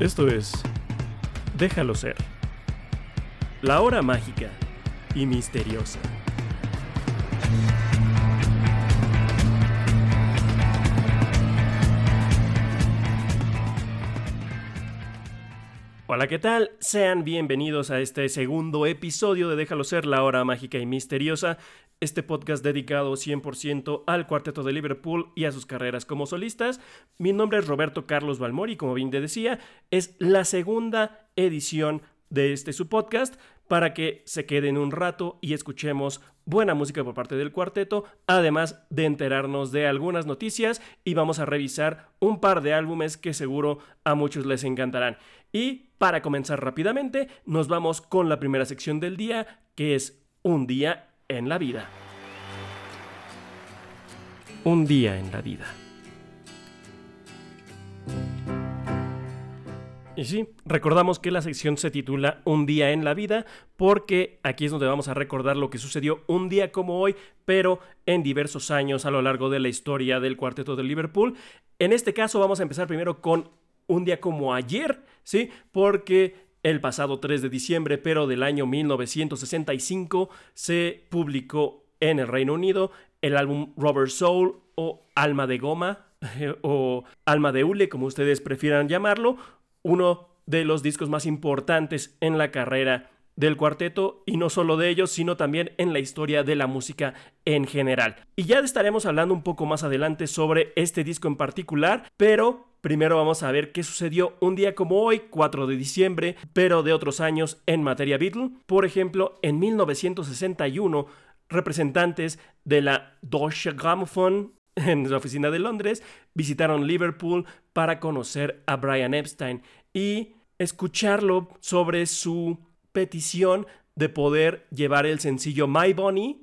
Esto es Déjalo ser. La hora mágica y misteriosa. Hola, ¿qué tal? Sean bienvenidos a este segundo episodio de Déjalo ser, la hora mágica y misteriosa, este podcast dedicado 100% al cuarteto de Liverpool y a sus carreras como solistas. Mi nombre es Roberto Carlos Balmori, como bien te decía, es la segunda edición de este su podcast para que se queden un rato y escuchemos buena música por parte del cuarteto, además de enterarnos de algunas noticias y vamos a revisar un par de álbumes que seguro a muchos les encantarán. Y para comenzar rápidamente, nos vamos con la primera sección del día, que es Un día en la vida. Un día en la vida. Y sí, recordamos que la sección se titula Un día en la vida porque aquí es donde vamos a recordar lo que sucedió un día como hoy, pero en diversos años a lo largo de la historia del cuarteto de Liverpool. En este caso vamos a empezar primero con un día como ayer, ¿sí? Porque el pasado 3 de diciembre, pero del año 1965, se publicó en el Reino Unido el álbum Rubber Soul o Alma de Goma o Alma de Hule, como ustedes prefieran llamarlo, uno de los discos más importantes en la carrera del cuarteto y no solo de ellos, sino también en la historia de la música en general. Y ya estaremos hablando un poco más adelante sobre este disco en particular, pero Primero vamos a ver qué sucedió un día como hoy, 4 de diciembre, pero de otros años en materia Beatle. Por ejemplo, en 1961, representantes de la Deutsche Grammophon en la oficina de Londres visitaron Liverpool para conocer a Brian Epstein y escucharlo sobre su petición de poder llevar el sencillo My Bonnie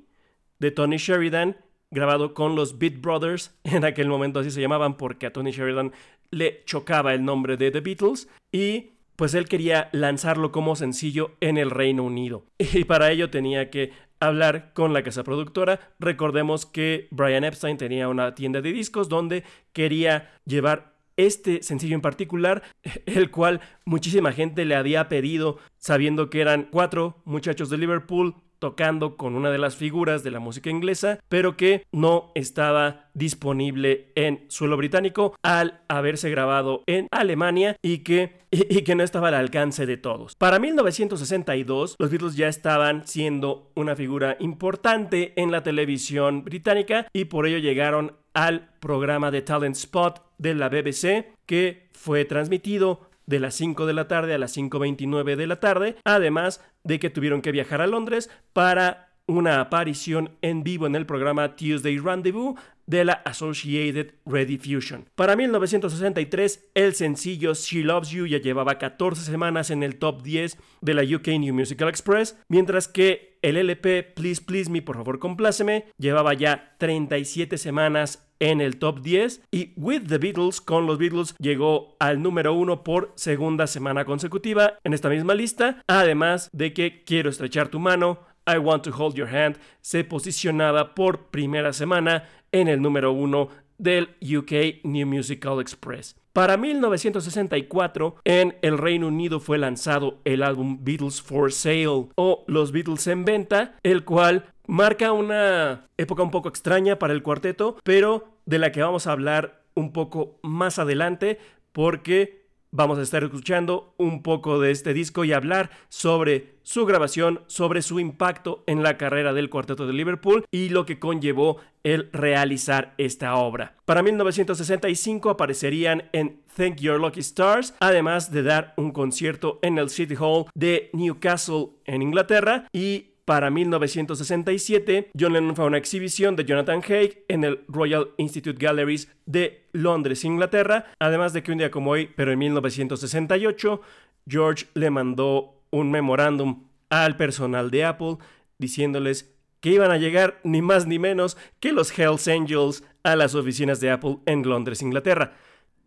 de Tony Sheridan grabado con los Beat Brothers, en aquel momento así se llamaban porque a Tony Sheridan le chocaba el nombre de The Beatles y pues él quería lanzarlo como sencillo en el Reino Unido. Y para ello tenía que hablar con la casa productora. Recordemos que Brian Epstein tenía una tienda de discos donde quería llevar este sencillo en particular, el cual muchísima gente le había pedido, sabiendo que eran cuatro muchachos de Liverpool tocando con una de las figuras de la música inglesa, pero que no estaba disponible en suelo británico al haberse grabado en Alemania y que, y, que no estaba al alcance de todos. Para 1962, los Beatles ya estaban siendo una figura importante en la televisión británica y por ello llegaron al programa de Talent Spot de la BBC que fue transmitido de las 5 de la tarde a las 5.29 de la tarde, además de que tuvieron que viajar a Londres para una aparición en vivo en el programa Tuesday Rendezvous de la Associated Rediffusion. Para 1963, el sencillo She Loves You ya llevaba 14 semanas en el top 10 de la UK New Musical Express, mientras que el LP Please Please Me, por favor compláceme, llevaba ya 37 semanas en el top 10 y With the Beatles con los Beatles llegó al número 1 por segunda semana consecutiva en esta misma lista, además de que Quiero estrechar tu mano, I Want to Hold Your Hand se posicionaba por primera semana en el número 1 del UK New Musical Express. Para 1964, en el Reino Unido fue lanzado el álbum Beatles for Sale o Los Beatles en venta, el cual marca una época un poco extraña para el cuarteto, pero de la que vamos a hablar un poco más adelante porque vamos a estar escuchando un poco de este disco y hablar sobre su grabación, sobre su impacto en la carrera del cuarteto de Liverpool y lo que conllevó el realizar esta obra. Para 1965 aparecerían en Thank Your Lucky Stars, además de dar un concierto en el City Hall de Newcastle en Inglaterra y para 1967, John Lennon fue una exhibición de Jonathan Haig en el Royal Institute Galleries de Londres, Inglaterra. Además de que un día como hoy, pero en 1968, George le mandó un memorándum al personal de Apple diciéndoles que iban a llegar ni más ni menos que los Hells Angels a las oficinas de Apple en Londres, Inglaterra.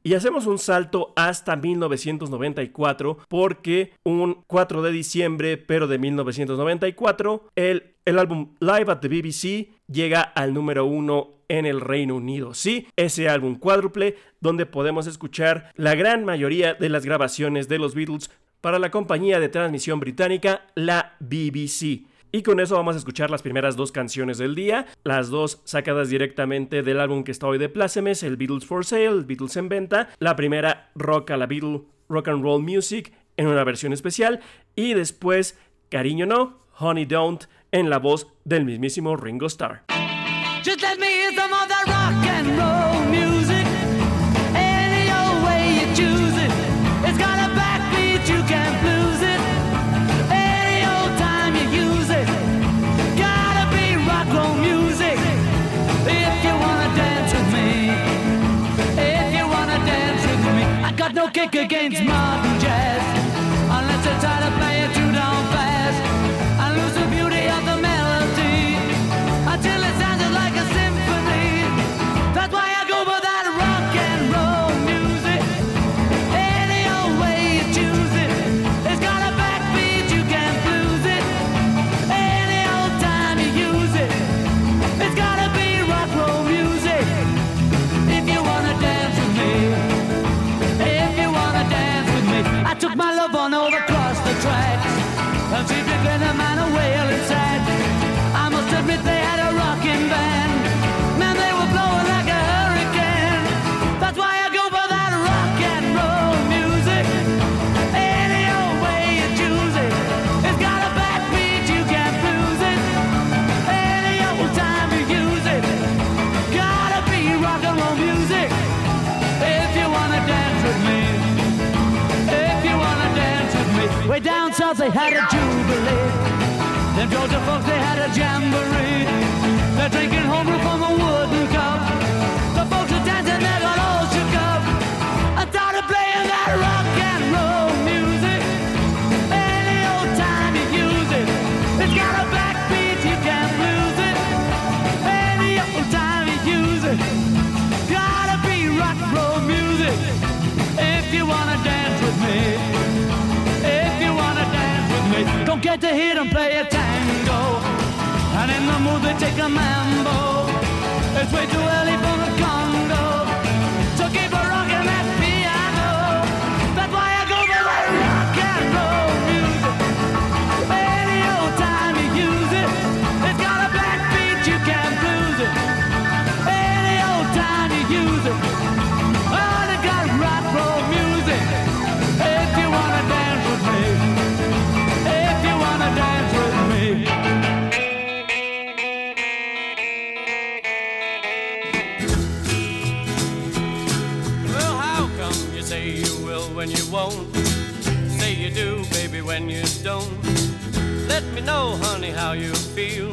Y hacemos un salto hasta 1994 porque un 4 de diciembre, pero de 1994, el, el álbum Live at the BBC llega al número 1 en el Reino Unido. Sí, ese álbum cuádruple donde podemos escuchar la gran mayoría de las grabaciones de los Beatles para la compañía de transmisión británica, la BBC. Y con eso vamos a escuchar las primeras dos canciones del día, las dos sacadas directamente del álbum que está hoy de plácemes, el Beatles for Sale, Beatles en venta. La primera, Rock a la Beatle, Rock and Roll Music, en una versión especial. Y después, Cariño No, Honey Don't, en la voz del mismísimo Ringo Starr. Kick against modern they had a jubilee. Them Georgia folks they had a jamboree. They're drinking homebrew from the wooden Don't get to hear them play a tango. And in the mood they take a mambo. It's way too early for the Congo. When you don't. Let me know, honey, how you feel.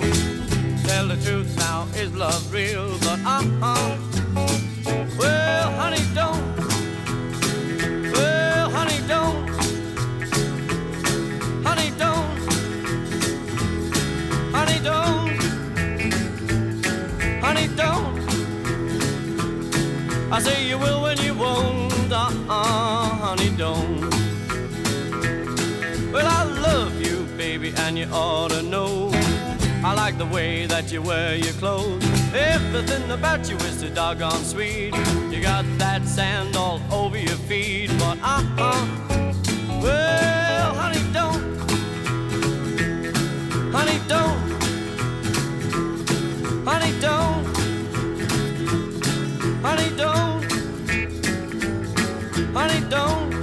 Tell the truth now, is love real? But uh uh. Well, honey, don't. Well, honey, don't. Honey, don't. Honey, don't. Honey, don't. I say you will when you won't. Uh and you ought to know. I like the way that you wear your clothes. Everything about you is so doggone sweet. You got that sand all over your feet, but uh uh. Well, honey, don't. Honey, don't. Honey, don't. Honey, don't honey, don't.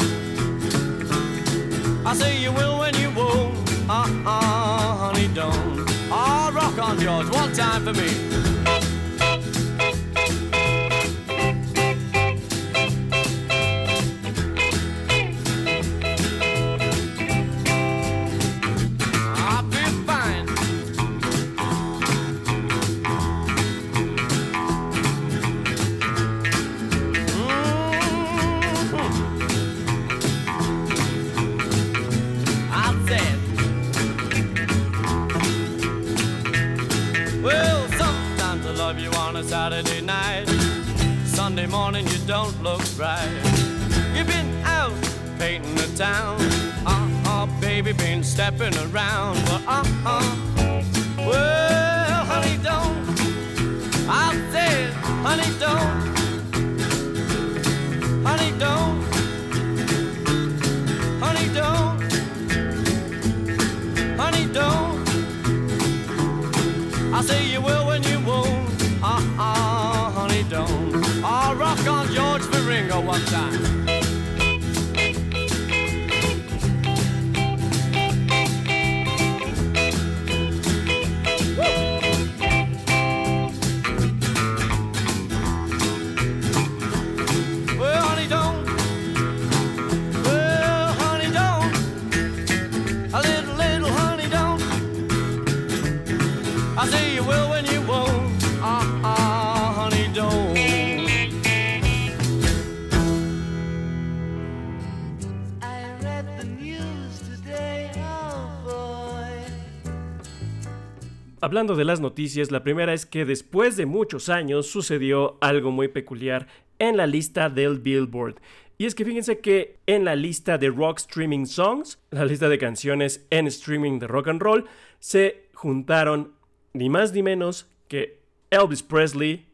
I say you will when you honey, don't. Oh, rock on, George, one time for me. Saturday night. Sunday morning, you don't look right. You've been out painting the town. Uh uh, baby, been stepping around. But uh uh, well, honey, don't. I said, Honey, don't. Honey, don't. Honey, don't. Honey, don't. I say you will when you I'll rock on George Baringo one time. Hablando de las noticias, la primera es que después de muchos años sucedió algo muy peculiar en la lista del Billboard. Y es que fíjense que en la lista de Rock Streaming Songs, la lista de canciones en streaming de rock and roll, se juntaron ni más ni menos que Elvis Presley,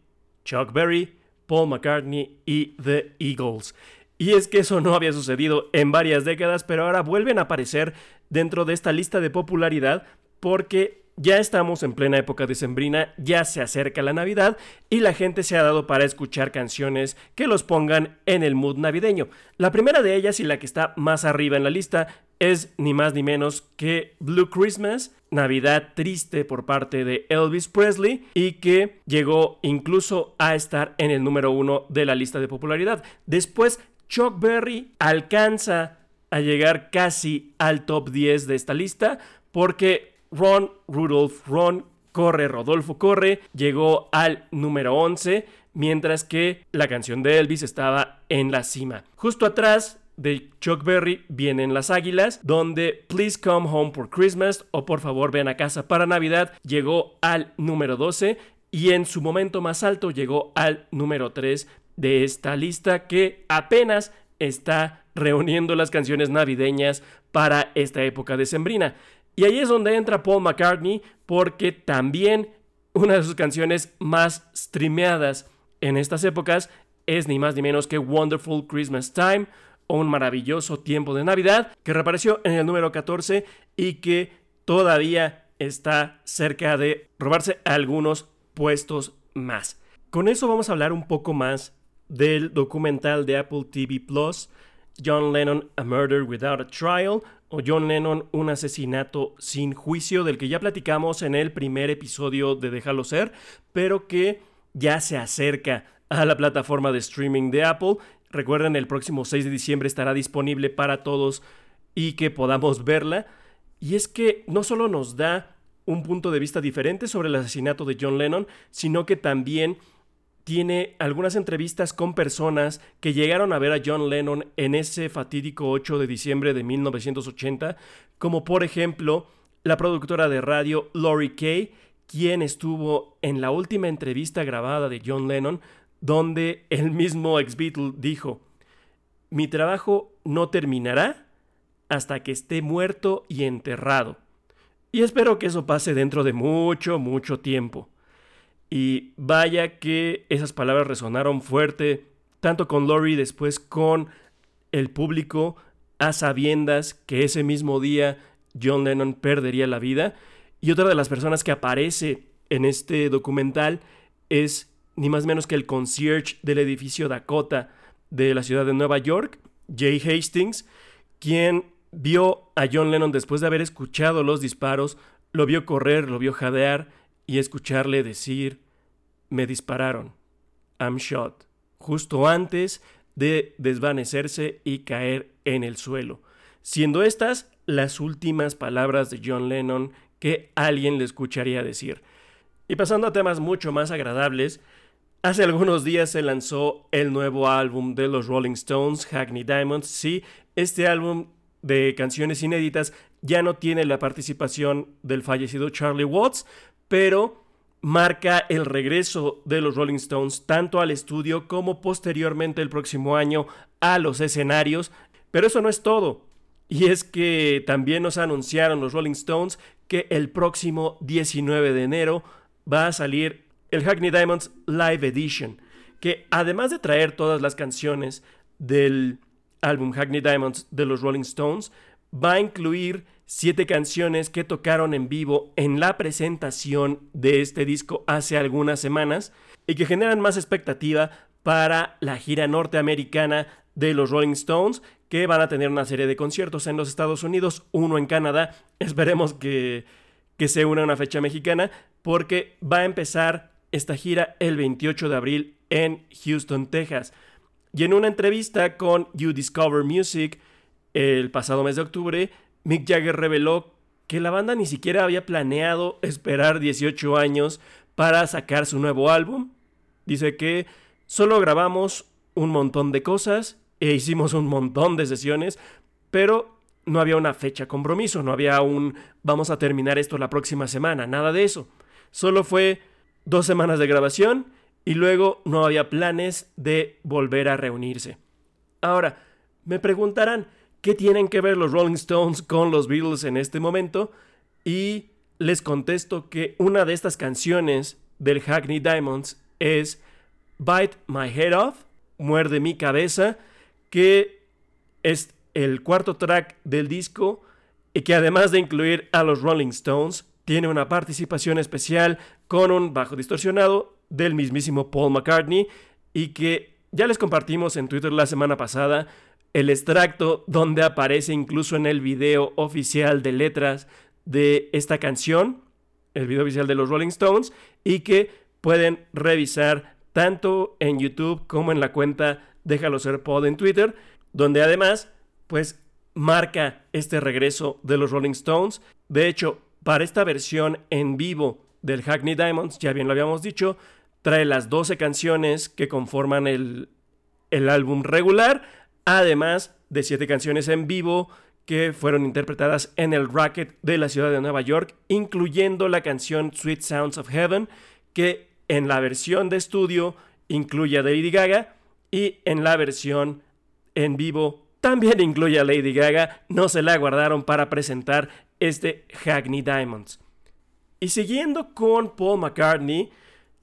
Chuck Berry, Paul McCartney y The Eagles. Y es que eso no había sucedido en varias décadas, pero ahora vuelven a aparecer dentro de esta lista de popularidad porque ya estamos en plena época decembrina, ya se acerca la Navidad y la gente se ha dado para escuchar canciones que los pongan en el mood navideño. La primera de ellas y la que está más arriba en la lista es ni más ni menos que Blue Christmas, Navidad triste por parte de Elvis Presley y que llegó incluso a estar en el número uno de la lista de popularidad. Después, Chuck Berry alcanza a llegar casi al top 10 de esta lista porque Ron Rudolph Ron Corre, Rodolfo Corre, llegó al número 11, mientras que la canción de Elvis estaba en la cima. Justo atrás de Chuck Berry vienen las Águilas, donde Please Come Home for Christmas o Por favor ven a casa para Navidad llegó al número 12 y en su momento más alto llegó al número 3 de esta lista que apenas está reuniendo las canciones navideñas para esta época decembrina. Y ahí es donde entra Paul McCartney porque también una de sus canciones más streameadas en estas épocas es ni más ni menos que Wonderful Christmas Time o un maravilloso tiempo de Navidad que reapareció en el número 14 y que todavía está cerca de robarse algunos puestos más. Con eso vamos a hablar un poco más del documental de Apple TV Plus, John Lennon A Murder Without a Trial, o John Lennon Un asesinato sin juicio, del que ya platicamos en el primer episodio de Déjalo ser, pero que ya se acerca a la plataforma de streaming de Apple. Recuerden, el próximo 6 de diciembre estará disponible para todos y que podamos verla. Y es que no solo nos da un punto de vista diferente sobre el asesinato de John Lennon, sino que también tiene algunas entrevistas con personas que llegaron a ver a John Lennon en ese fatídico 8 de diciembre de 1980, como por ejemplo la productora de radio Lori Kay, quien estuvo en la última entrevista grabada de John Lennon, donde el mismo ex Beatle dijo, mi trabajo no terminará hasta que esté muerto y enterrado. Y espero que eso pase dentro de mucho, mucho tiempo. Y vaya que esas palabras resonaron fuerte, tanto con Lori, después con el público, a sabiendas que ese mismo día John Lennon perdería la vida. Y otra de las personas que aparece en este documental es ni más menos que el concierge del edificio Dakota de la ciudad de Nueva York, Jay Hastings, quien vio a John Lennon después de haber escuchado los disparos, lo vio correr, lo vio jadear y escucharle decir, me dispararon, I'm shot, justo antes de desvanecerse y caer en el suelo, siendo estas las últimas palabras de John Lennon que alguien le escucharía decir. Y pasando a temas mucho más agradables, hace algunos días se lanzó el nuevo álbum de los Rolling Stones, Hackney Diamonds. Sí, este álbum de canciones inéditas ya no tiene la participación del fallecido Charlie Watts, pero marca el regreso de los Rolling Stones tanto al estudio como posteriormente el próximo año a los escenarios. Pero eso no es todo. Y es que también nos anunciaron los Rolling Stones que el próximo 19 de enero va a salir el Hackney Diamonds Live Edition. que además de traer todas las canciones del álbum Hackney Diamonds de los Rolling Stones, va a incluir siete canciones que tocaron en vivo en la presentación de este disco hace algunas semanas y que generan más expectativa para la gira norteamericana de los Rolling Stones, que van a tener una serie de conciertos en los Estados Unidos, uno en Canadá. Esperemos que, que se una una fecha mexicana, porque va a empezar esta gira el 28 de abril en Houston, Texas. Y en una entrevista con You Discover Music el pasado mes de octubre, Mick Jagger reveló que la banda ni siquiera había planeado esperar 18 años para sacar su nuevo álbum. Dice que solo grabamos un montón de cosas e hicimos un montón de sesiones, pero no había una fecha compromiso, no había un vamos a terminar esto la próxima semana, nada de eso. Solo fue dos semanas de grabación y luego no había planes de volver a reunirse. Ahora, me preguntarán, ¿qué tienen que ver los Rolling Stones con los Beatles en este momento? Y les contesto que una de estas canciones del Hackney Diamonds es Bite My Head Off, Muerde mi cabeza, que es el cuarto track del disco y que además de incluir a los Rolling Stones, tiene una participación especial con un bajo distorsionado del mismísimo Paul McCartney y que ya les compartimos en Twitter la semana pasada el extracto donde aparece incluso en el video oficial de letras de esta canción, el video oficial de los Rolling Stones, y que pueden revisar tanto en YouTube como en la cuenta Déjalo ser Pod en Twitter, donde además, pues marca este regreso de los Rolling Stones. De hecho, para esta versión en vivo del Hackney Diamonds, ya bien lo habíamos dicho, trae las 12 canciones que conforman el, el álbum regular, además de 7 canciones en vivo que fueron interpretadas en el Racket de la ciudad de Nueva York, incluyendo la canción Sweet Sounds of Heaven, que en la versión de estudio incluye a Lady Gaga y en la versión en vivo también incluye a Lady Gaga, no se la guardaron para presentar este Hackney Diamonds. Y siguiendo con Paul McCartney,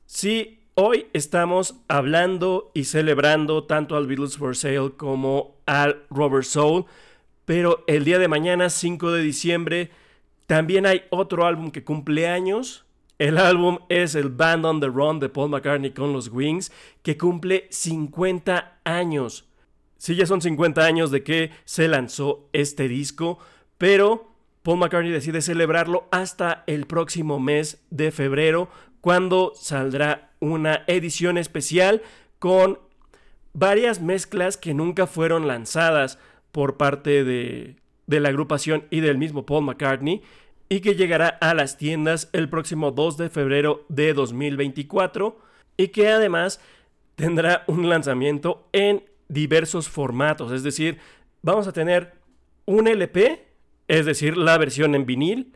Sí, hoy estamos hablando y celebrando tanto al Beatles for Sale como al Robert Soul, pero el día de mañana, 5 de diciembre, también hay otro álbum que cumple años. El álbum es el Band on the Run de Paul McCartney con los Wings, que cumple 50 años. Sí, ya son 50 años de que se lanzó este disco, pero Paul McCartney decide celebrarlo hasta el próximo mes de febrero cuando saldrá una edición especial con varias mezclas que nunca fueron lanzadas por parte de, de la agrupación y del mismo Paul McCartney y que llegará a las tiendas el próximo 2 de febrero de 2024 y que además tendrá un lanzamiento en diversos formatos, es decir, vamos a tener un LP, es decir, la versión en vinil,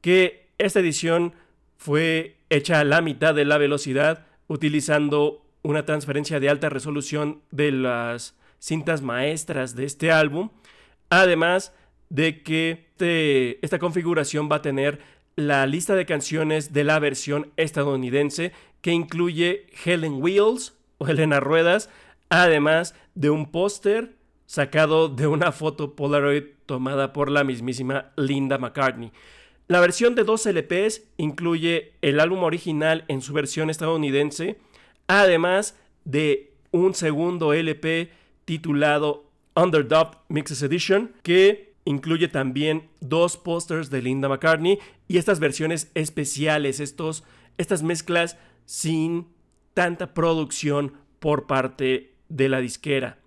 que esta edición fue hecha a la mitad de la velocidad utilizando una transferencia de alta resolución de las cintas maestras de este álbum. Además de que esta configuración va a tener la lista de canciones de la versión estadounidense que incluye Helen Wheels o Helena Ruedas, además de un póster sacado de una foto Polaroid tomada por la mismísima Linda McCartney. La versión de dos LPs incluye el álbum original en su versión estadounidense, además de un segundo LP titulado Underdog Mixes Edition, que incluye también dos pósters de Linda McCartney y estas versiones especiales, estos, estas mezclas sin tanta producción por parte de la disquera.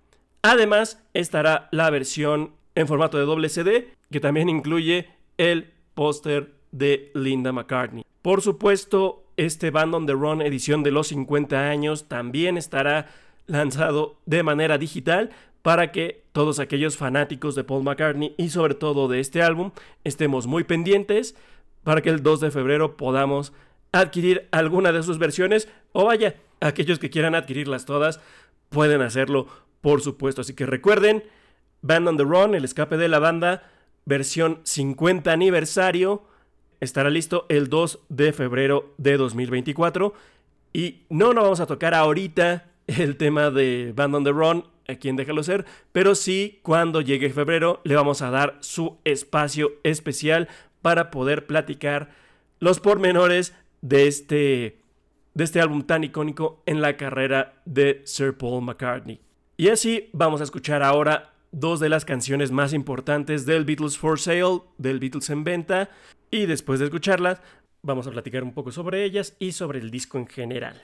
Además estará la versión en formato de doble CD, que también incluye el póster de Linda McCartney. Por supuesto, este Band on the Run edición de los 50 años también estará lanzado de manera digital para que todos aquellos fanáticos de Paul McCartney y sobre todo de este álbum estemos muy pendientes para que el 2 de febrero podamos adquirir alguna de sus versiones o vaya, aquellos que quieran adquirirlas todas pueden hacerlo por supuesto. Así que recuerden, Band on the Run, el escape de la banda, versión 50 aniversario. Estará listo el 2 de febrero de 2024. Y no, no vamos a tocar ahorita el tema de Band on the Run, aquí en Déjalo Ser, pero sí cuando llegue febrero le vamos a dar su espacio especial para poder platicar los pormenores de este, de este álbum tan icónico en la carrera de Sir Paul McCartney. Y así vamos a escuchar ahora dos de las canciones más importantes del Beatles for Sale, del Beatles en venta, y después de escucharlas vamos a platicar un poco sobre ellas y sobre el disco en general.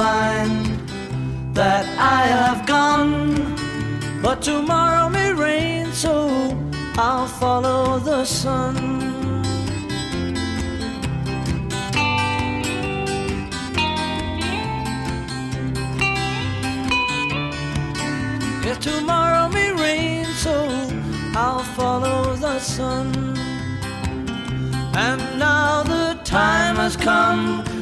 find that I have gone, but tomorrow may rain, so I'll follow the sun. If tomorrow may rain, so I'll follow the sun. And now the time has come,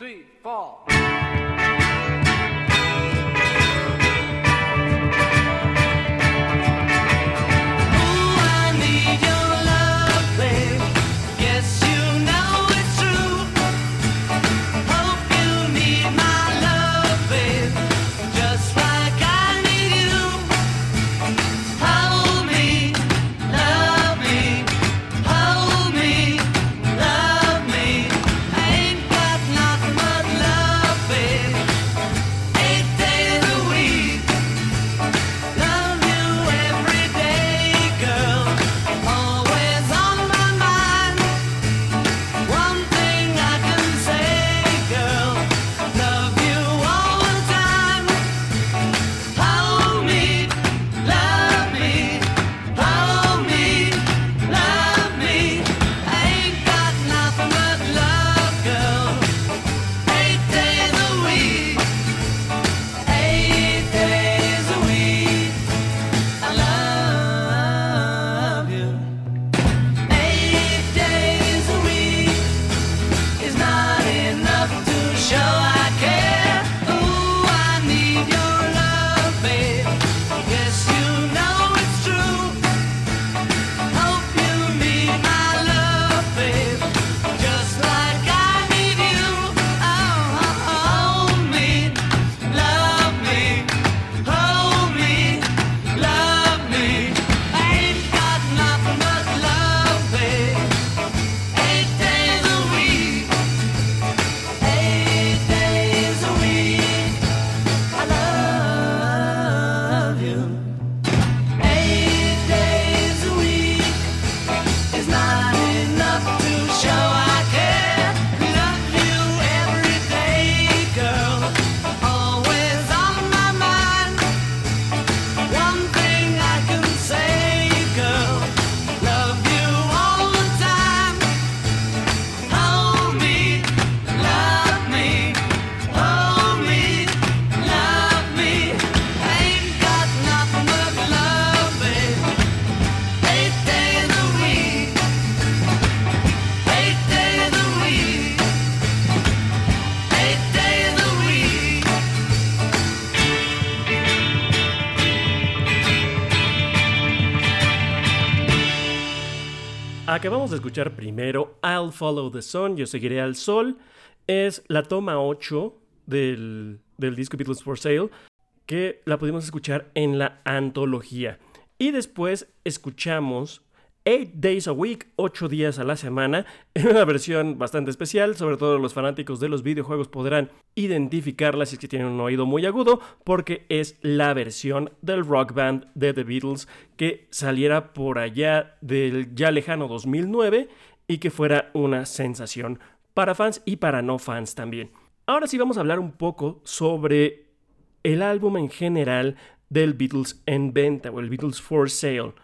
Three, four. Acabamos de escuchar primero I'll Follow the Sun, Yo Seguiré al Sol, es la toma 8 del, del disco Beatles for Sale, que la pudimos escuchar en la antología. Y después escuchamos 8 Days a Week, 8 días a la semana, en una versión bastante especial, sobre todo los fanáticos de los videojuegos podrán identificarla si es que tienen un oído muy agudo, porque es la versión del rock band de The Beatles que saliera por allá del ya lejano 2009 y que fuera una sensación para fans y para no fans también. Ahora sí vamos a hablar un poco sobre el álbum en general del Beatles en venta o el Beatles for Sale.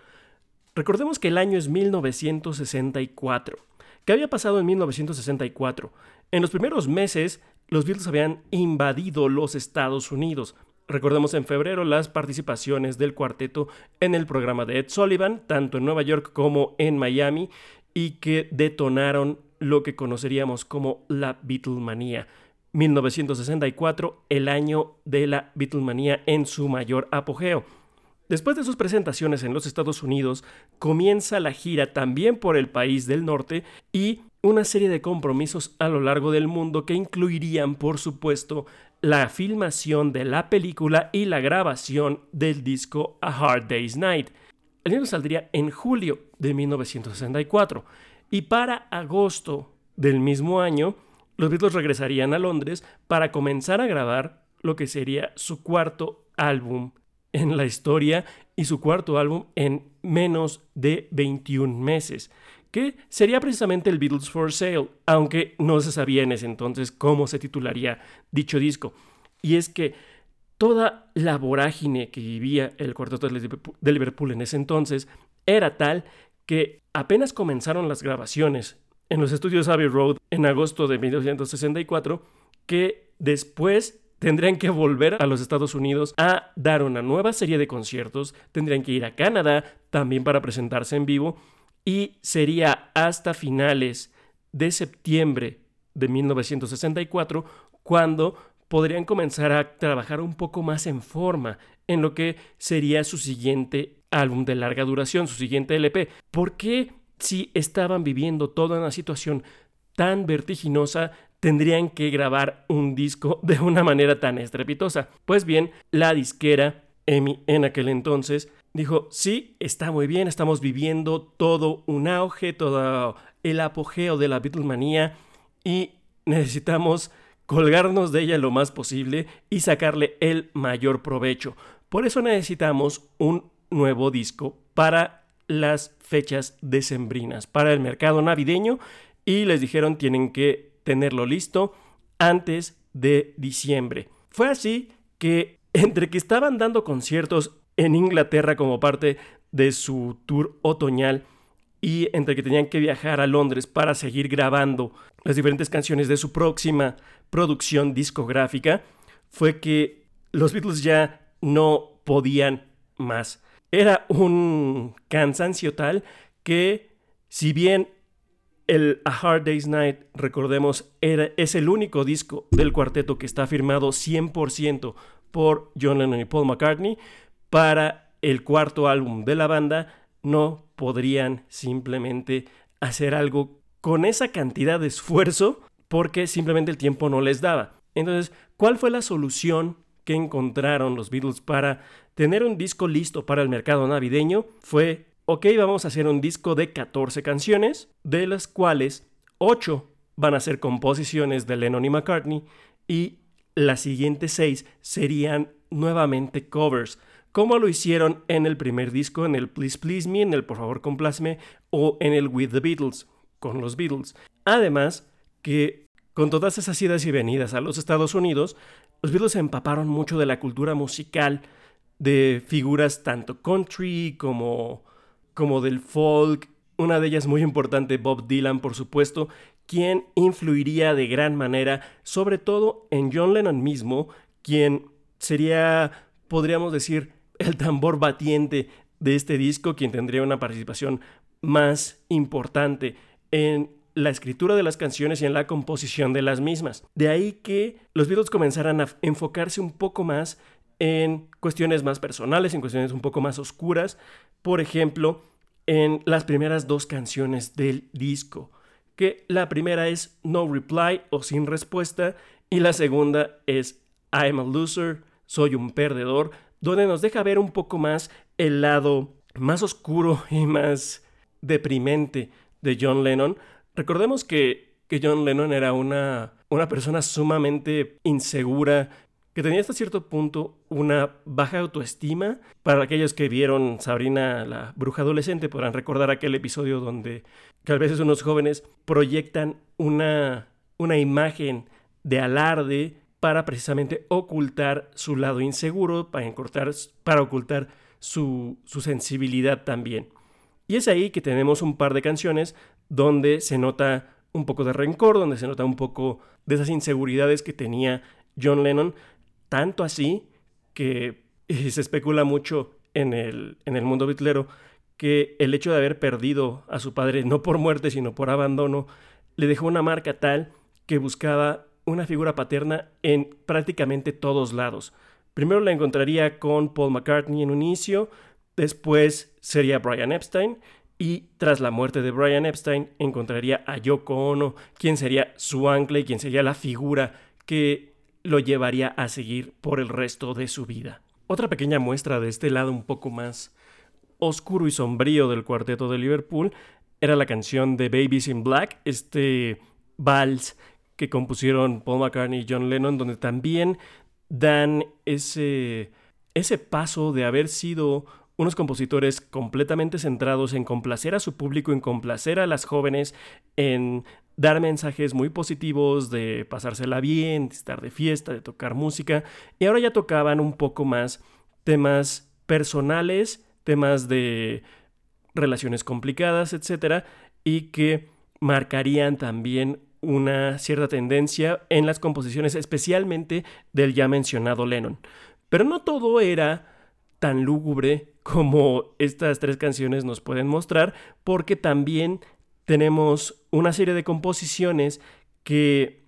Recordemos que el año es 1964. ¿Qué había pasado en 1964? En los primeros meses, los Beatles habían invadido los Estados Unidos. Recordemos en febrero las participaciones del cuarteto en el programa de Ed Sullivan, tanto en Nueva York como en Miami, y que detonaron lo que conoceríamos como la Beatlemanía. 1964, el año de la Beatlemanía en su mayor apogeo. Después de sus presentaciones en los Estados Unidos, comienza la gira también por el país del norte y una serie de compromisos a lo largo del mundo que incluirían, por supuesto, la filmación de la película y la grabación del disco A Hard Day's Night. El disco saldría en julio de 1964 y para agosto del mismo año, los Beatles regresarían a Londres para comenzar a grabar lo que sería su cuarto álbum en la historia y su cuarto álbum en menos de 21 meses, que sería precisamente el Beatles for Sale, aunque no se sabía en ese entonces cómo se titularía dicho disco. Y es que toda la vorágine que vivía el cuarteto de Liverpool en ese entonces era tal que apenas comenzaron las grabaciones en los estudios Abbey Road en agosto de 1964, que después tendrían que volver a los Estados Unidos a dar una nueva serie de conciertos, tendrían que ir a Canadá también para presentarse en vivo y sería hasta finales de septiembre de 1964 cuando podrían comenzar a trabajar un poco más en forma en lo que sería su siguiente álbum de larga duración, su siguiente LP. ¿Por qué si estaban viviendo toda una situación tan vertiginosa tendrían que grabar un disco de una manera tan estrepitosa. Pues bien, la disquera EMI en aquel entonces dijo, sí, está muy bien, estamos viviendo todo un auge, todo el apogeo de la Beatlemanía y necesitamos colgarnos de ella lo más posible y sacarle el mayor provecho. Por eso necesitamos un nuevo disco para las fechas decembrinas, para el mercado navideño y les dijeron tienen que tenerlo listo antes de diciembre. Fue así que entre que estaban dando conciertos en Inglaterra como parte de su tour otoñal y entre que tenían que viajar a Londres para seguir grabando las diferentes canciones de su próxima producción discográfica, fue que los Beatles ya no podían más. Era un cansancio tal que si bien el A Hard Day's Night, recordemos, es el único disco del cuarteto que está firmado 100% por John Lennon y Paul McCartney. Para el cuarto álbum de la banda, no podrían simplemente hacer algo con esa cantidad de esfuerzo porque simplemente el tiempo no les daba. Entonces, ¿cuál fue la solución que encontraron los Beatles para tener un disco listo para el mercado navideño? Fue ok, vamos a hacer un disco de 14 canciones, de las cuales 8 van a ser composiciones de Lennon y McCartney y las siguientes 6 serían nuevamente covers, como lo hicieron en el primer disco, en el Please Please Me, en el Por favor complázme o en el With the Beatles, con los Beatles. Además, que con todas esas idas y venidas a los Estados Unidos, los Beatles se empaparon mucho de la cultura musical de figuras tanto country como como del folk, una de ellas muy importante, Bob Dylan, por supuesto, quien influiría de gran manera, sobre todo en John Lennon mismo, quien sería, podríamos decir, el tambor batiente de este disco, quien tendría una participación más importante en la escritura de las canciones y en la composición de las mismas. De ahí que los Beatles comenzaran a enfocarse un poco más en cuestiones más personales, en cuestiones un poco más oscuras, por ejemplo, en las primeras dos canciones del disco, que la primera es No Reply o Sin Respuesta y la segunda es I'm a Loser, Soy un Perdedor, donde nos deja ver un poco más el lado más oscuro y más deprimente de John Lennon. Recordemos que, que John Lennon era una, una persona sumamente insegura, que tenía hasta cierto punto una baja autoestima. Para aquellos que vieron Sabrina la bruja adolescente podrán recordar aquel episodio donde que a veces unos jóvenes proyectan una, una imagen de alarde para precisamente ocultar su lado inseguro, para, para ocultar su, su sensibilidad también. Y es ahí que tenemos un par de canciones donde se nota un poco de rencor, donde se nota un poco de esas inseguridades que tenía John Lennon, tanto así que se especula mucho en el, en el mundo bitlero que el hecho de haber perdido a su padre, no por muerte, sino por abandono, le dejó una marca tal que buscaba una figura paterna en prácticamente todos lados. Primero la encontraría con Paul McCartney en un inicio, después sería Brian Epstein, y tras la muerte de Brian Epstein encontraría a Yoko Ono, quien sería su ancla y quien sería la figura que lo llevaría a seguir por el resto de su vida. Otra pequeña muestra de este lado un poco más oscuro y sombrío del cuarteto de Liverpool era la canción de Babies in Black, este vals que compusieron Paul McCartney y John Lennon, donde también dan ese, ese paso de haber sido unos compositores completamente centrados en complacer a su público, en complacer a las jóvenes, en dar mensajes muy positivos de pasársela bien, de estar de fiesta, de tocar música, y ahora ya tocaban un poco más temas personales, temas de relaciones complicadas, etcétera, y que marcarían también una cierta tendencia en las composiciones, especialmente del ya mencionado Lennon. Pero no todo era tan lúgubre como estas tres canciones nos pueden mostrar, porque también tenemos una serie de composiciones que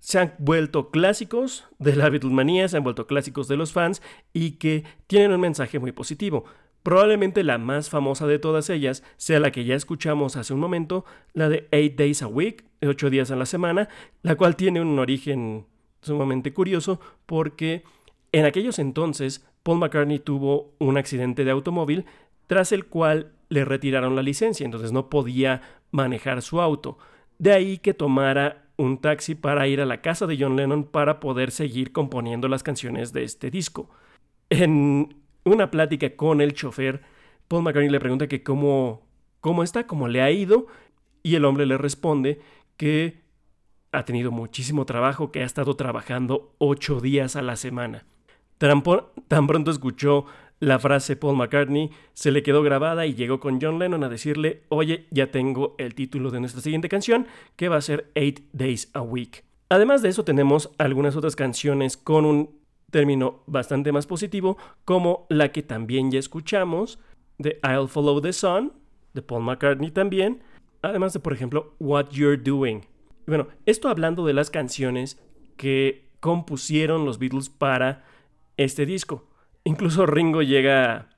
se han vuelto clásicos de la Beatlemanía, se han vuelto clásicos de los fans y que tienen un mensaje muy positivo. Probablemente la más famosa de todas ellas sea la que ya escuchamos hace un momento, la de 8 Days a Week, de 8 días a la semana, la cual tiene un origen sumamente curioso porque en aquellos entonces Paul McCartney tuvo un accidente de automóvil tras el cual le retiraron la licencia, entonces no podía manejar su auto. De ahí que tomara un taxi para ir a la casa de John Lennon para poder seguir componiendo las canciones de este disco. En una plática con el chofer, Paul McCartney le pregunta que cómo, cómo está, cómo le ha ido, y el hombre le responde que ha tenido muchísimo trabajo, que ha estado trabajando ocho días a la semana. Tan, tan pronto escuchó la frase Paul McCartney se le quedó grabada y llegó con John Lennon a decirle, oye, ya tengo el título de nuestra siguiente canción, que va a ser Eight Days a Week. Además de eso tenemos algunas otras canciones con un término bastante más positivo, como la que también ya escuchamos, de I'll Follow the Sun, de Paul McCartney también, además de, por ejemplo, What You're Doing. bueno, esto hablando de las canciones que compusieron los Beatles para este disco. Incluso Ringo llega,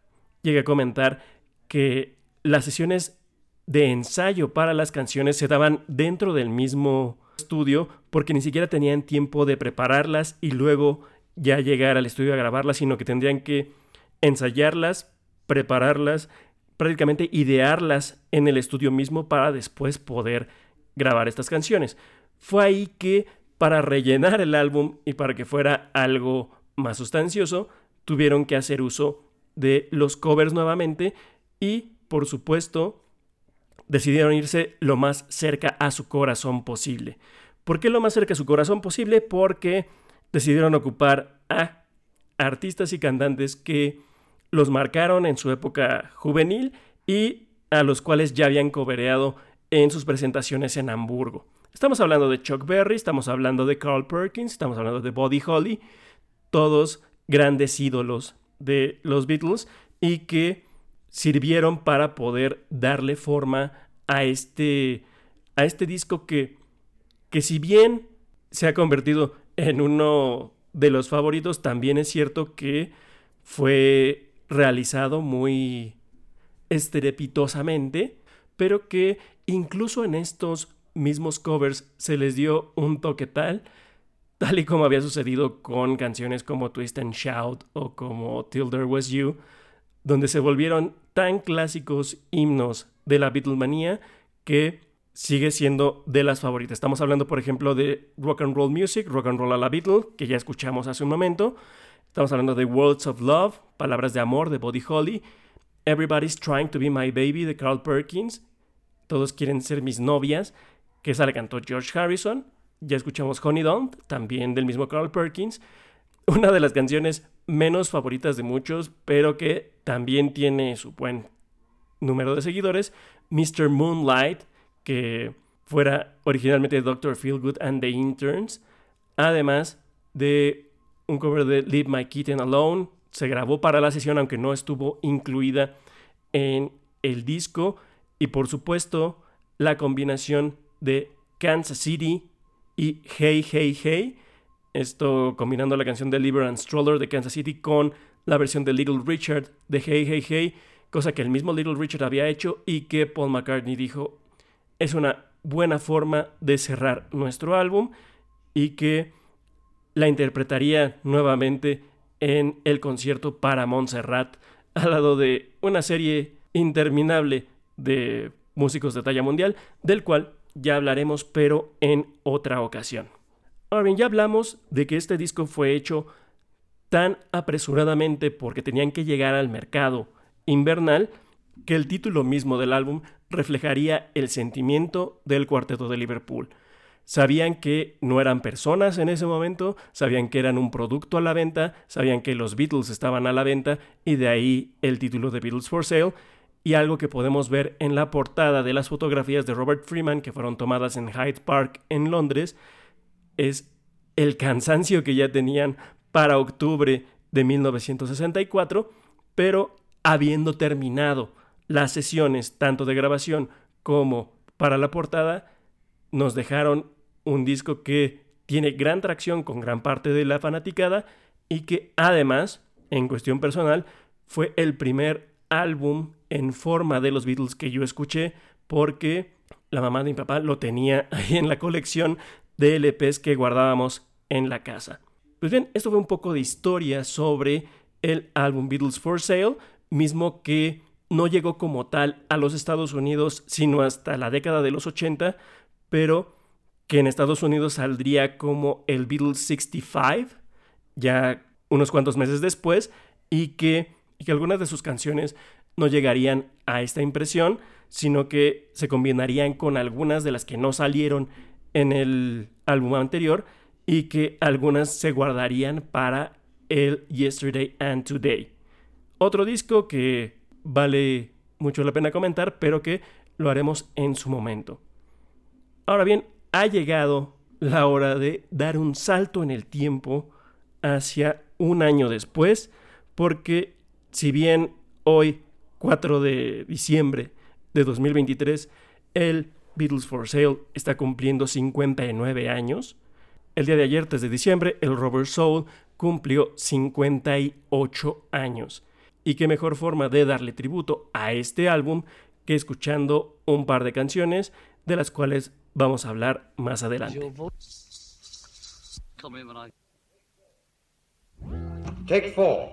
llega a comentar que las sesiones de ensayo para las canciones se daban dentro del mismo estudio porque ni siquiera tenían tiempo de prepararlas y luego ya llegar al estudio a grabarlas, sino que tendrían que ensayarlas, prepararlas, prácticamente idearlas en el estudio mismo para después poder grabar estas canciones. Fue ahí que para rellenar el álbum y para que fuera algo más sustancioso, tuvieron que hacer uso de los covers nuevamente y, por supuesto, decidieron irse lo más cerca a su corazón posible. ¿Por qué lo más cerca a su corazón posible? Porque decidieron ocupar a artistas y cantantes que los marcaron en su época juvenil y a los cuales ya habían cobereado en sus presentaciones en Hamburgo. Estamos hablando de Chuck Berry, estamos hablando de Carl Perkins, estamos hablando de Buddy Holly, todos grandes ídolos de los Beatles y que sirvieron para poder darle forma a este, a este disco que, que si bien se ha convertido en uno de los favoritos, también es cierto que fue realizado muy estrepitosamente, pero que incluso en estos mismos covers se les dio un toque tal, tal y como había sucedido con canciones como Twist and Shout o como Till There Was You, donde se volvieron tan clásicos himnos de la Beatlemanía que sigue siendo de las favoritas. Estamos hablando, por ejemplo, de Rock and Roll Music, Rock and Roll a la Beatle, que ya escuchamos hace un momento. Estamos hablando de Words of Love, Palabras de Amor de Buddy Holly, Everybody's Trying to Be My Baby de Carl Perkins, Todos quieren ser mis novias, que esa la cantó George Harrison. Ya escuchamos Honey Don't, también del mismo Carl Perkins. Una de las canciones menos favoritas de muchos, pero que también tiene su buen número de seguidores, Mr. Moonlight, que fuera originalmente Dr. Feelgood and the Interns, además de un cover de Leave My Kitten Alone, se grabó para la sesión aunque no estuvo incluida en el disco, y por supuesto la combinación de Kansas City y Hey Hey Hey, esto combinando la canción de Liber and Stroller de Kansas City con la versión de Little Richard de Hey Hey Hey, cosa que el mismo Little Richard había hecho y que Paul McCartney dijo es una buena forma de cerrar nuestro álbum y que la interpretaría nuevamente en el concierto para Montserrat al lado de una serie interminable de músicos de talla mundial, del cual ya hablaremos pero en otra ocasión. Ahora bien, ya hablamos de que este disco fue hecho tan apresuradamente porque tenían que llegar al mercado invernal que el título mismo del álbum reflejaría el sentimiento del cuarteto de Liverpool. Sabían que no eran personas en ese momento, sabían que eran un producto a la venta, sabían que los Beatles estaban a la venta y de ahí el título de Beatles for Sale y algo que podemos ver en la portada de las fotografías de Robert Freeman que fueron tomadas en Hyde Park en Londres es el cansancio que ya tenían para octubre de 1964, pero habiendo terminado las sesiones tanto de grabación como para la portada, nos dejaron un disco que tiene gran tracción con gran parte de la fanaticada y que además, en cuestión personal, fue el primer álbum en forma de los Beatles que yo escuché porque la mamá de mi papá lo tenía ahí en la colección de LPs que guardábamos en la casa. Pues bien, esto fue un poco de historia sobre el álbum Beatles for Sale, mismo que no llegó como tal a los Estados Unidos sino hasta la década de los 80, pero que en Estados Unidos saldría como el Beatles 65, ya unos cuantos meses después, y que, y que algunas de sus canciones no llegarían a esta impresión, sino que se combinarían con algunas de las que no salieron en el álbum anterior y que algunas se guardarían para el Yesterday and Today. Otro disco que vale mucho la pena comentar, pero que lo haremos en su momento. Ahora bien, ha llegado la hora de dar un salto en el tiempo hacia un año después, porque si bien hoy, 4 de diciembre de 2023, el Beatles for Sale está cumpliendo 59 años, el día de ayer, 3 de diciembre, el Robert Soul cumplió 58 años. Y qué mejor forma de darle tributo a este álbum que escuchando un par de canciones de las cuales vamos a hablar más adelante. Take four.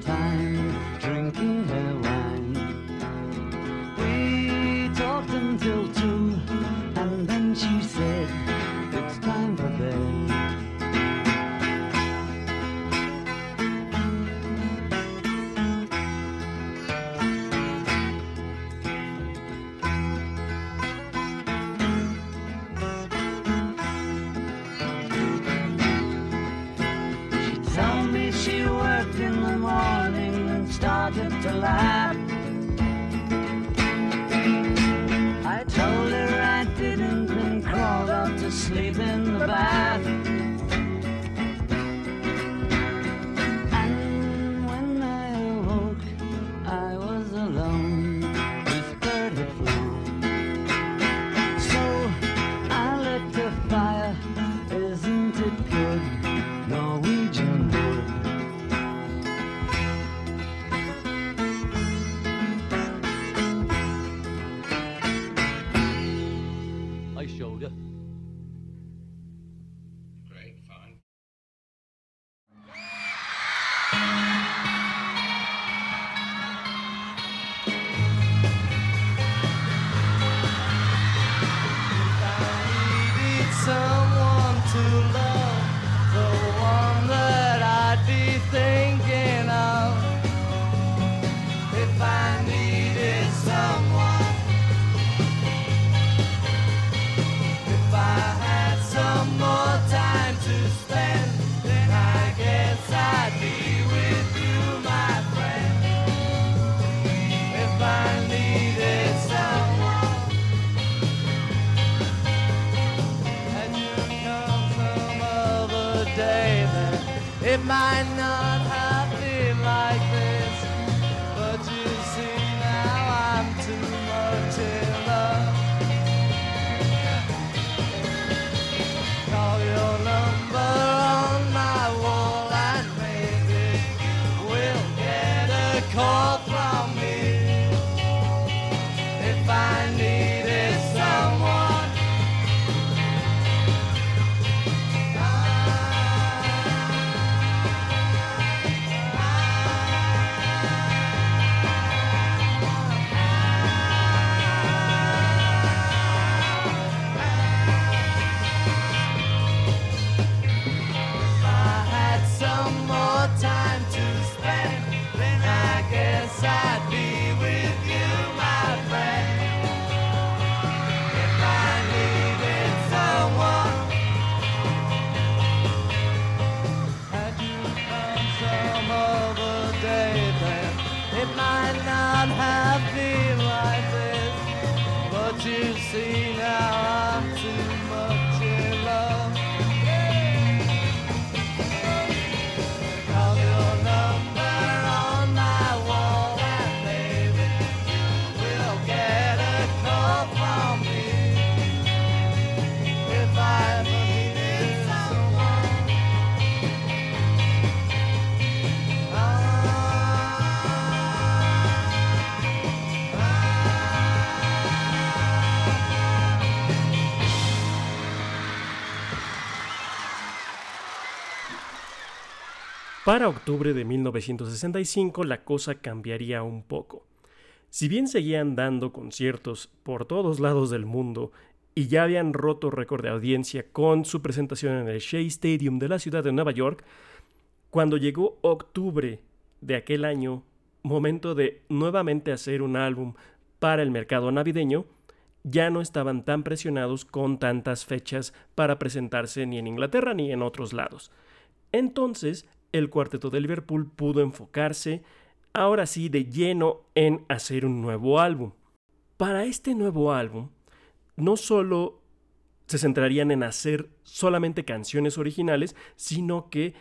Time, then It might not have Para octubre de 1965 la cosa cambiaría un poco. Si bien seguían dando conciertos por todos lados del mundo y ya habían roto récord de audiencia con su presentación en el Shea Stadium de la ciudad de Nueva York, cuando llegó octubre de aquel año, momento de nuevamente hacer un álbum para el mercado navideño, ya no estaban tan presionados con tantas fechas para presentarse ni en Inglaterra ni en otros lados. Entonces, el cuarteto de Liverpool pudo enfocarse ahora sí de lleno en hacer un nuevo álbum. Para este nuevo álbum, no solo se centrarían en hacer solamente canciones originales, sino que,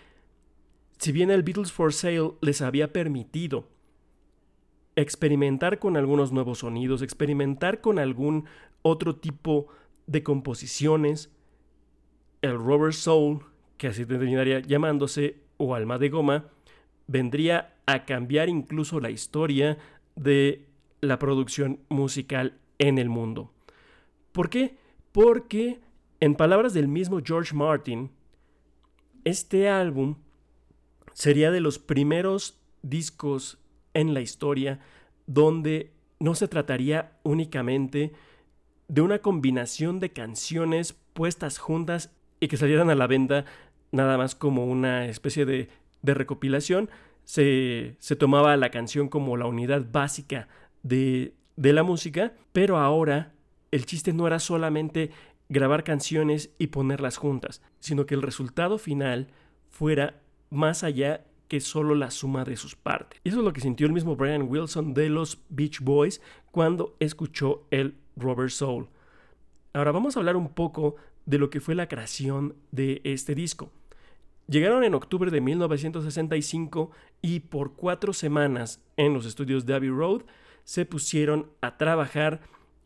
si bien el Beatles for Sale les había permitido experimentar con algunos nuevos sonidos, experimentar con algún otro tipo de composiciones, el Rubber Soul, que así terminaría llamándose, o Alma de Goma, vendría a cambiar incluso la historia de la producción musical en el mundo. ¿Por qué? Porque, en palabras del mismo George Martin, este álbum sería de los primeros discos en la historia donde no se trataría únicamente de una combinación de canciones puestas juntas y que salieran a la venta nada más como una especie de, de recopilación. Se, se, tomaba la canción como la unidad básica de, de la música, pero ahora el chiste no era solamente grabar canciones y ponerlas juntas, sino que el resultado final fuera más allá que solo la suma de sus partes. Y eso es lo que sintió el mismo Brian Wilson de los Beach Boys cuando escuchó el Robert Soul. Ahora vamos a hablar un poco de lo que fue la creación de este disco. Llegaron en octubre de 1965 y por cuatro semanas en los estudios de Abbey Road se pusieron a trabajar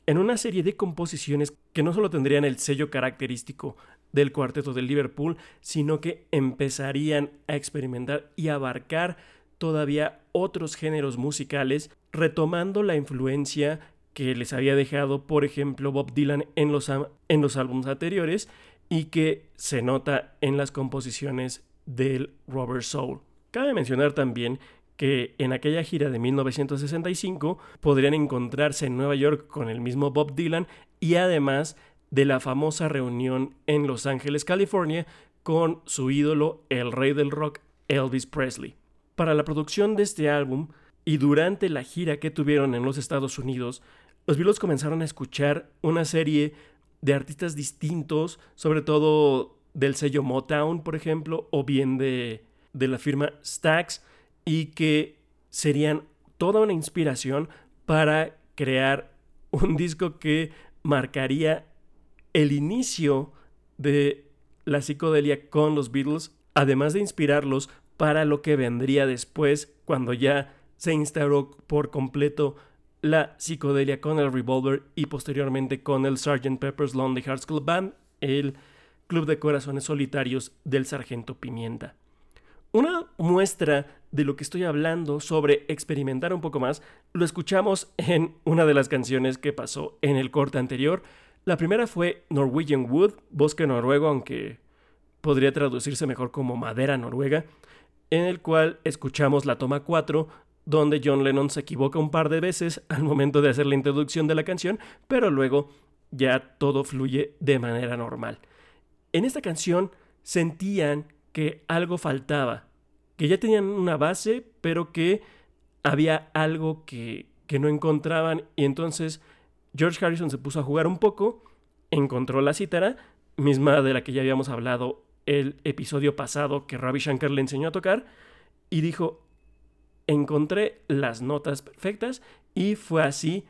en una serie de composiciones que no solo tendrían el sello característico del cuarteto del Liverpool, sino que empezarían a experimentar y abarcar todavía otros géneros musicales, retomando la influencia que les había dejado, por ejemplo, Bob Dylan en los, en los álbumes anteriores y que se nota en las composiciones del Robert Soul. Cabe mencionar también que en aquella gira de 1965 podrían encontrarse en Nueva York con el mismo Bob Dylan y además de la famosa reunión en Los Ángeles, California, con su ídolo, el rey del rock, Elvis Presley. Para la producción de este álbum y durante la gira que tuvieron en los Estados Unidos, los Beatles comenzaron a escuchar una serie de artistas distintos, sobre todo del sello Motown, por ejemplo, o bien de, de la firma Stax, y que serían toda una inspiración para crear un disco que marcaría el inicio de la psicodelia con los Beatles, además de inspirarlos para lo que vendría después cuando ya se instauró por completo la psicodelia con el Revolver y posteriormente con el Sgt. Pepper's Lonely Hearts Club Band, el club de corazones solitarios del Sargento Pimienta. Una muestra de lo que estoy hablando sobre experimentar un poco más lo escuchamos en una de las canciones que pasó en el corte anterior. La primera fue Norwegian Wood, bosque noruego, aunque podría traducirse mejor como madera noruega, en el cual escuchamos la toma 4, donde John Lennon se equivoca un par de veces al momento de hacer la introducción de la canción, pero luego ya todo fluye de manera normal. En esta canción sentían que algo faltaba, que ya tenían una base, pero que había algo que, que no encontraban y entonces George Harrison se puso a jugar un poco, encontró la cítara, misma de la que ya habíamos hablado el episodio pasado que Ravi Shankar le enseñó a tocar, y dijo, encontré las notas perfectas y fue así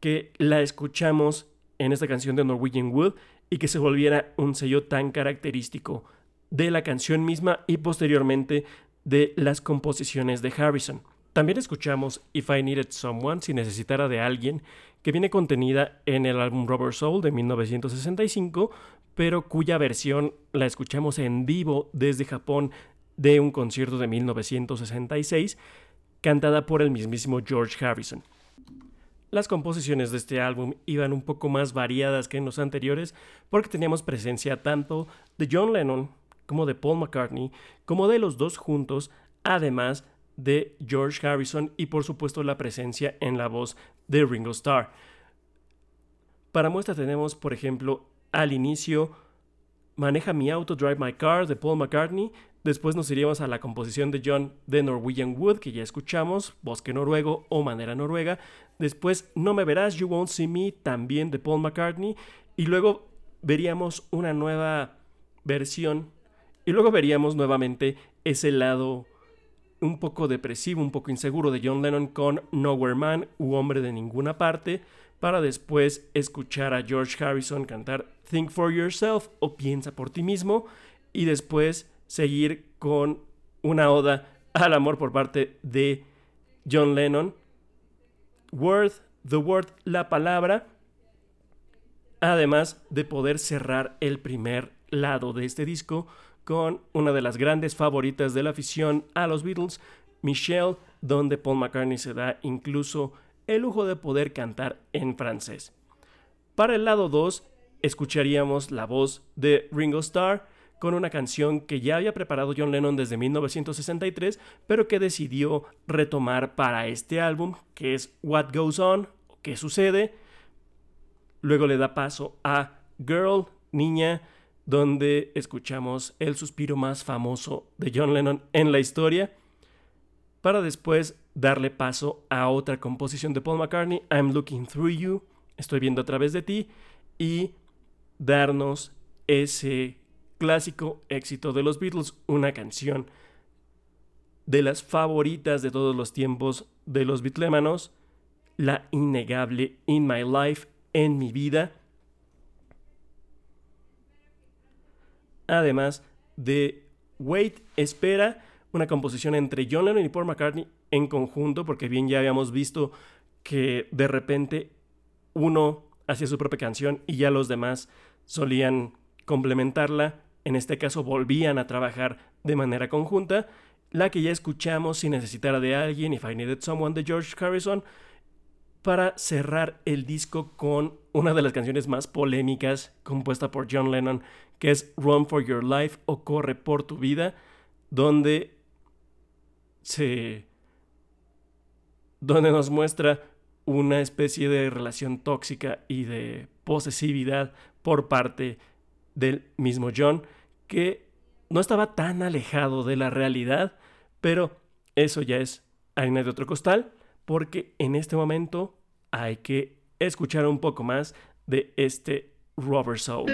que la escuchamos en esta canción de Norwegian Wood y que se volviera un sello tan característico de la canción misma y posteriormente de las composiciones de Harrison. También escuchamos If I Needed Someone, si necesitara de alguien, que viene contenida en el álbum Rubber Soul de 1965, pero cuya versión la escuchamos en vivo desde Japón de un concierto de 1966, cantada por el mismísimo George Harrison. Las composiciones de este álbum iban un poco más variadas que en los anteriores porque teníamos presencia tanto de John Lennon como de Paul McCartney, como de los dos juntos, además de George Harrison y por supuesto la presencia en la voz de Ringo Starr. Para muestra tenemos, por ejemplo, al inicio Maneja mi auto, Drive My Car de Paul McCartney. Después nos iríamos a la composición de John de Norwegian Wood, que ya escuchamos, Bosque Noruego o Manera Noruega. Después No Me Verás, You Won't See Me, también de Paul McCartney. Y luego veríamos una nueva versión. Y luego veríamos nuevamente ese lado un poco depresivo, un poco inseguro de John Lennon con Nowhere Man u Hombre de Ninguna Parte, para después escuchar a George Harrison cantar Think for Yourself o Piensa por ti mismo, y después seguir con una oda al amor por parte de John Lennon. Word, the word, la palabra, además de poder cerrar el primer lado de este disco con una de las grandes favoritas de la afición a los Beatles, Michelle, donde Paul McCartney se da incluso el lujo de poder cantar en francés. Para el lado 2, escucharíamos la voz de Ringo Starr con una canción que ya había preparado John Lennon desde 1963, pero que decidió retomar para este álbum, que es What Goes On, ¿Qué sucede? Luego le da paso a Girl, Niña, donde escuchamos el suspiro más famoso de John Lennon en la historia, para después darle paso a otra composición de Paul McCartney, I'm Looking Through You, Estoy viendo a través de ti, y darnos ese clásico éxito de los Beatles, una canción de las favoritas de todos los tiempos de los bitlémanos, la innegable In My Life, en mi vida. Además de Wait, espera, una composición entre John Lennon y Paul McCartney en conjunto, porque bien ya habíamos visto que de repente uno hacía su propia canción y ya los demás solían complementarla. En este caso volvían a trabajar de manera conjunta. La que ya escuchamos sin necesitar de alguien, If I Needed Someone de George Harrison, para cerrar el disco con una de las canciones más polémicas compuesta por John Lennon, que es Run for Your Life o Corre por tu vida, donde se donde nos muestra una especie de relación tóxica y de posesividad por parte del mismo John, que no estaba tan alejado de la realidad, pero eso ya es harina de otro costal, porque en este momento hay que escuchar un poco más de este Robert Soul.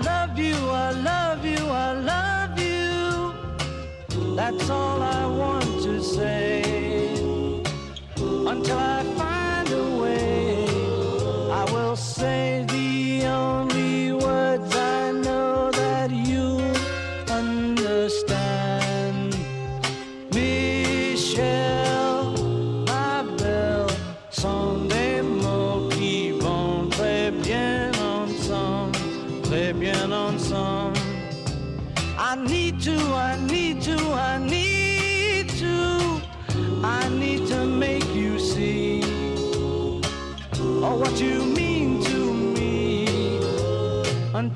Love you, I love you, I love you. That's all I want to say. Until I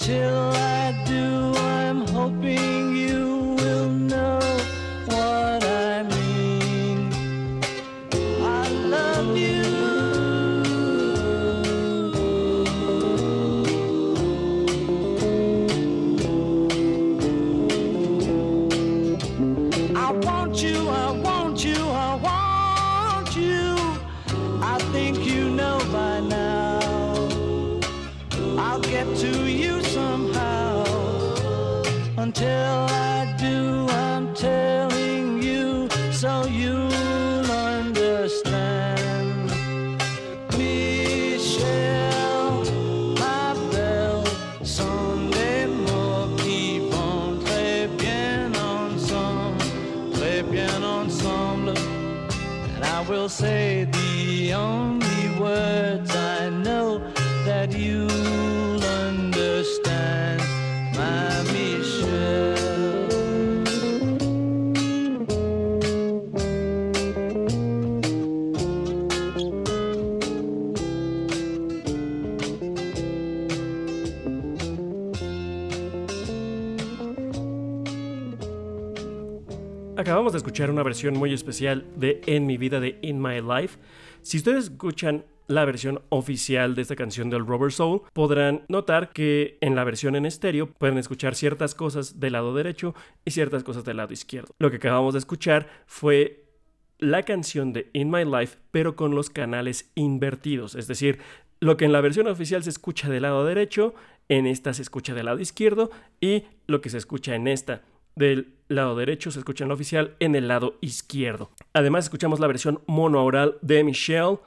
Until I Acabamos de escuchar una versión muy especial de En mi vida de In My Life. Si ustedes escuchan la versión oficial de esta canción del Robert Soul, podrán notar que en la versión en estéreo pueden escuchar ciertas cosas del lado derecho y ciertas cosas del lado izquierdo. Lo que acabamos de escuchar fue la canción de In My Life, pero con los canales invertidos. Es decir, lo que en la versión oficial se escucha del lado derecho, en esta se escucha del lado izquierdo y lo que se escucha en esta del lado derecho se escucha en la oficial en el lado izquierdo. Además escuchamos la versión monoaural de Michelle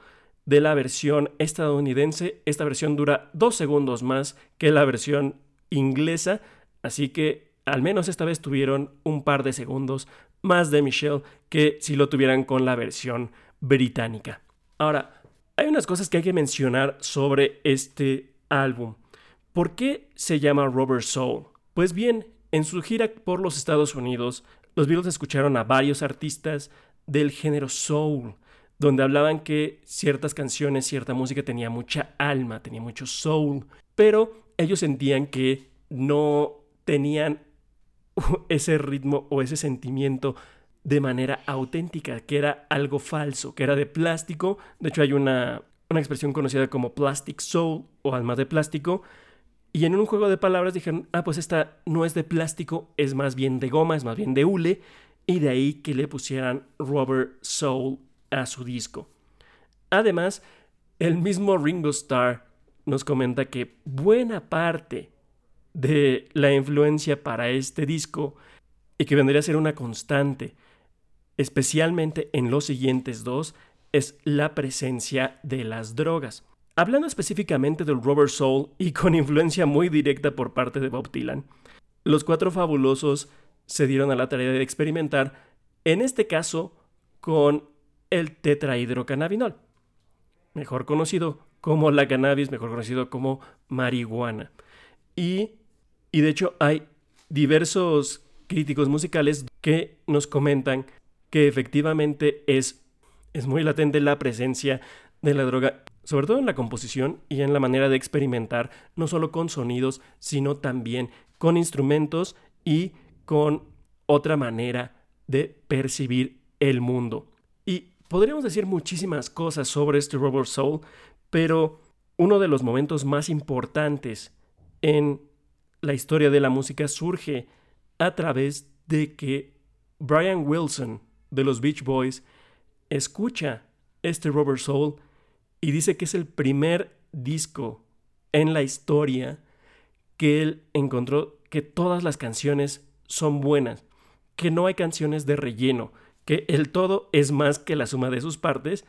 de la versión estadounidense. Esta versión dura dos segundos más que la versión inglesa, así que al menos esta vez tuvieron un par de segundos más de Michelle que si lo tuvieran con la versión británica. Ahora, hay unas cosas que hay que mencionar sobre este álbum. ¿Por qué se llama Robert Soul? Pues bien, en su gira por los Estados Unidos, los Beatles escucharon a varios artistas del género soul, donde hablaban que ciertas canciones, cierta música tenía mucha alma, tenía mucho soul, pero ellos sentían que no tenían ese ritmo o ese sentimiento de manera auténtica, que era algo falso, que era de plástico. De hecho, hay una, una expresión conocida como plastic soul o alma de plástico. Y en un juego de palabras dijeron, ah, pues esta no es de plástico, es más bien de goma, es más bien de hule. Y de ahí que le pusieran Rubber Soul a su disco. Además, el mismo Ringo Starr nos comenta que buena parte de la influencia para este disco y que vendría a ser una constante, especialmente en los siguientes dos, es la presencia de las drogas. Hablando específicamente del Robert Soul y con influencia muy directa por parte de Bob Dylan, los cuatro fabulosos se dieron a la tarea de experimentar, en este caso, con el tetrahidrocannabinol, mejor conocido como la cannabis, mejor conocido como marihuana. Y, y de hecho hay diversos críticos musicales que nos comentan que efectivamente es, es muy latente la presencia de la droga, sobre todo en la composición y en la manera de experimentar, no solo con sonidos, sino también con instrumentos y con otra manera de percibir el mundo. Y podríamos decir muchísimas cosas sobre este Robert Soul, pero uno de los momentos más importantes en la historia de la música surge a través de que Brian Wilson de los Beach Boys escucha este Robert Soul y dice que es el primer disco en la historia que él encontró que todas las canciones son buenas, que no hay canciones de relleno, que el todo es más que la suma de sus partes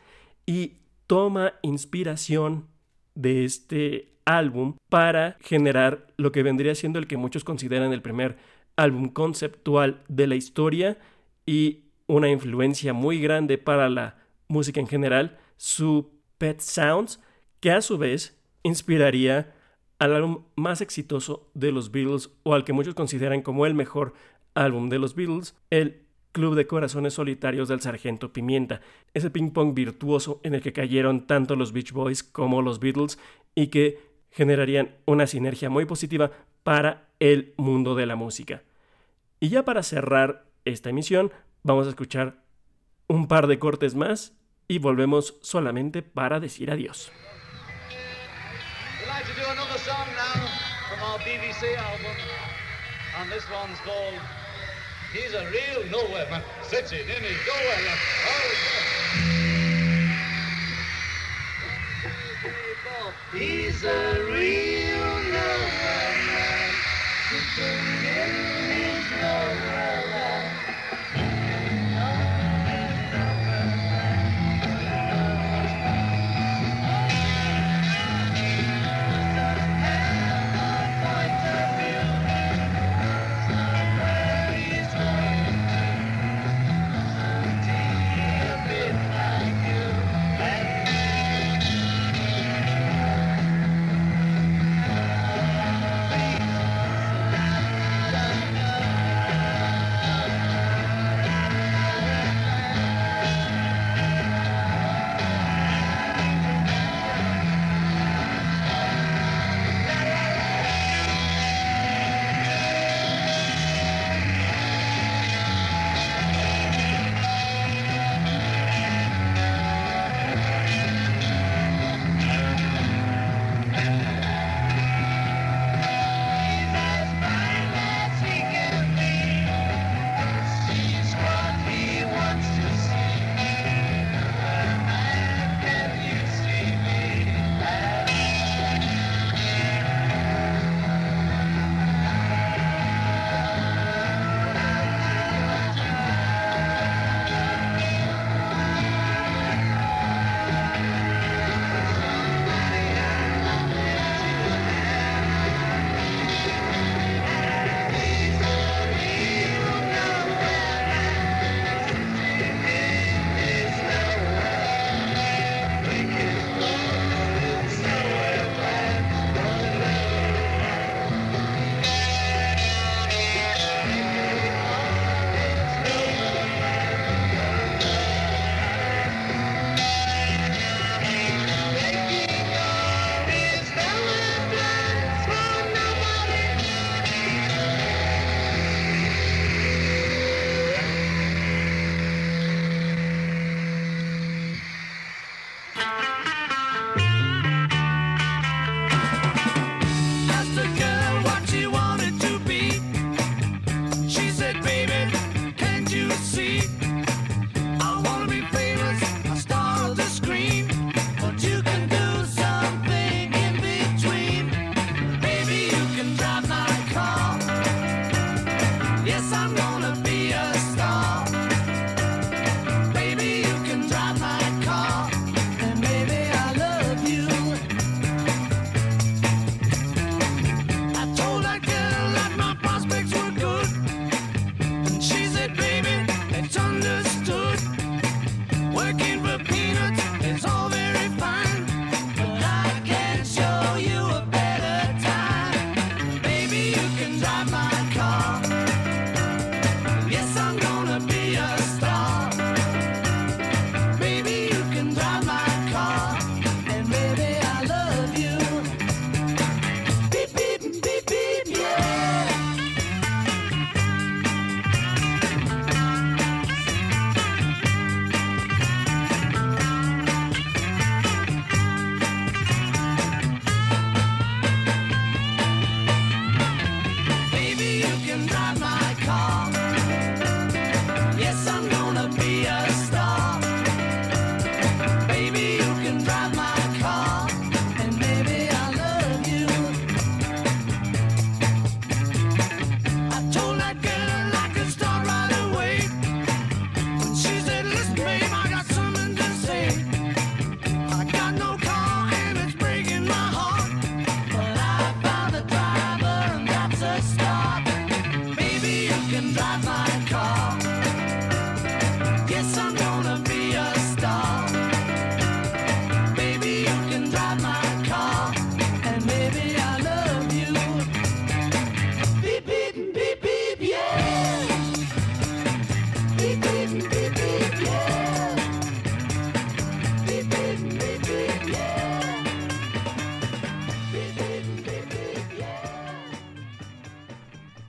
y toma inspiración de este álbum para generar lo que vendría siendo el que muchos consideran el primer álbum conceptual de la historia y una influencia muy grande para la música en general, su Pet Sounds, que a su vez inspiraría al álbum más exitoso de los Beatles o al que muchos consideran como el mejor álbum de los Beatles, el Club de Corazones Solitarios del Sargento Pimienta, ese ping-pong virtuoso en el que cayeron tanto los Beach Boys como los Beatles y que generarían una sinergia muy positiva para el mundo de la música. Y ya para cerrar esta emisión, vamos a escuchar un par de cortes más y volvemos solamente para decir adiós. We'd like to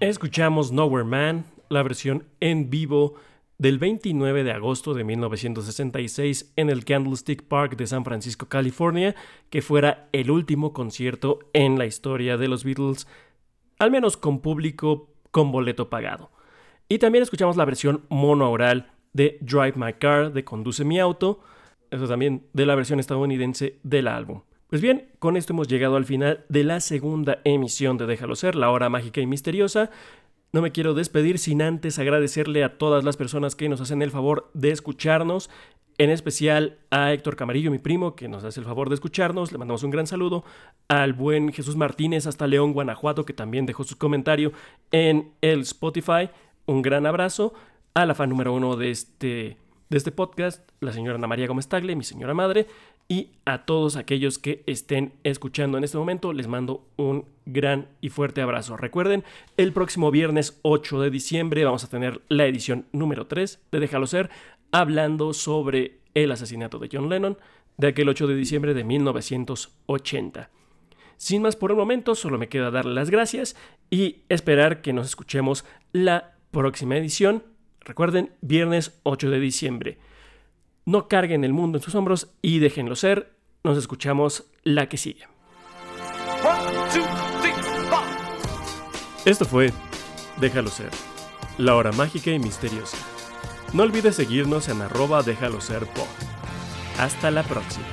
Escuchamos Nowhere Man, la versión en vivo del 29 de agosto de 1966 en el Candlestick Park de San Francisco, California, que fuera el último concierto en la historia de los Beatles, al menos con público con boleto pagado. Y también escuchamos la versión monoaural de Drive My Car, de Conduce mi auto, eso también de la versión estadounidense del álbum. Pues bien, con esto hemos llegado al final de la segunda emisión de Déjalo ser, la hora mágica y misteriosa. No me quiero despedir sin antes agradecerle a todas las personas que nos hacen el favor de escucharnos, en especial a Héctor Camarillo, mi primo, que nos hace el favor de escucharnos. Le mandamos un gran saludo. Al buen Jesús Martínez hasta León, Guanajuato, que también dejó su comentario en el Spotify. Un gran abrazo. A la fan número uno de este, de este podcast, la señora Ana María Gómez Tagle, mi señora madre y a todos aquellos que estén escuchando en este momento les mando un gran y fuerte abrazo. Recuerden, el próximo viernes 8 de diciembre vamos a tener la edición número 3 de Déjalo Ser, hablando sobre el asesinato de John Lennon de aquel 8 de diciembre de 1980. Sin más por el momento, solo me queda darle las gracias y esperar que nos escuchemos la próxima edición. Recuerden, viernes 8 de diciembre. No carguen el mundo en sus hombros y déjenlo ser. Nos escuchamos la que sigue. Esto fue Déjalo ser, la hora mágica y misteriosa. No olvides seguirnos en arroba déjalo ser Hasta la próxima.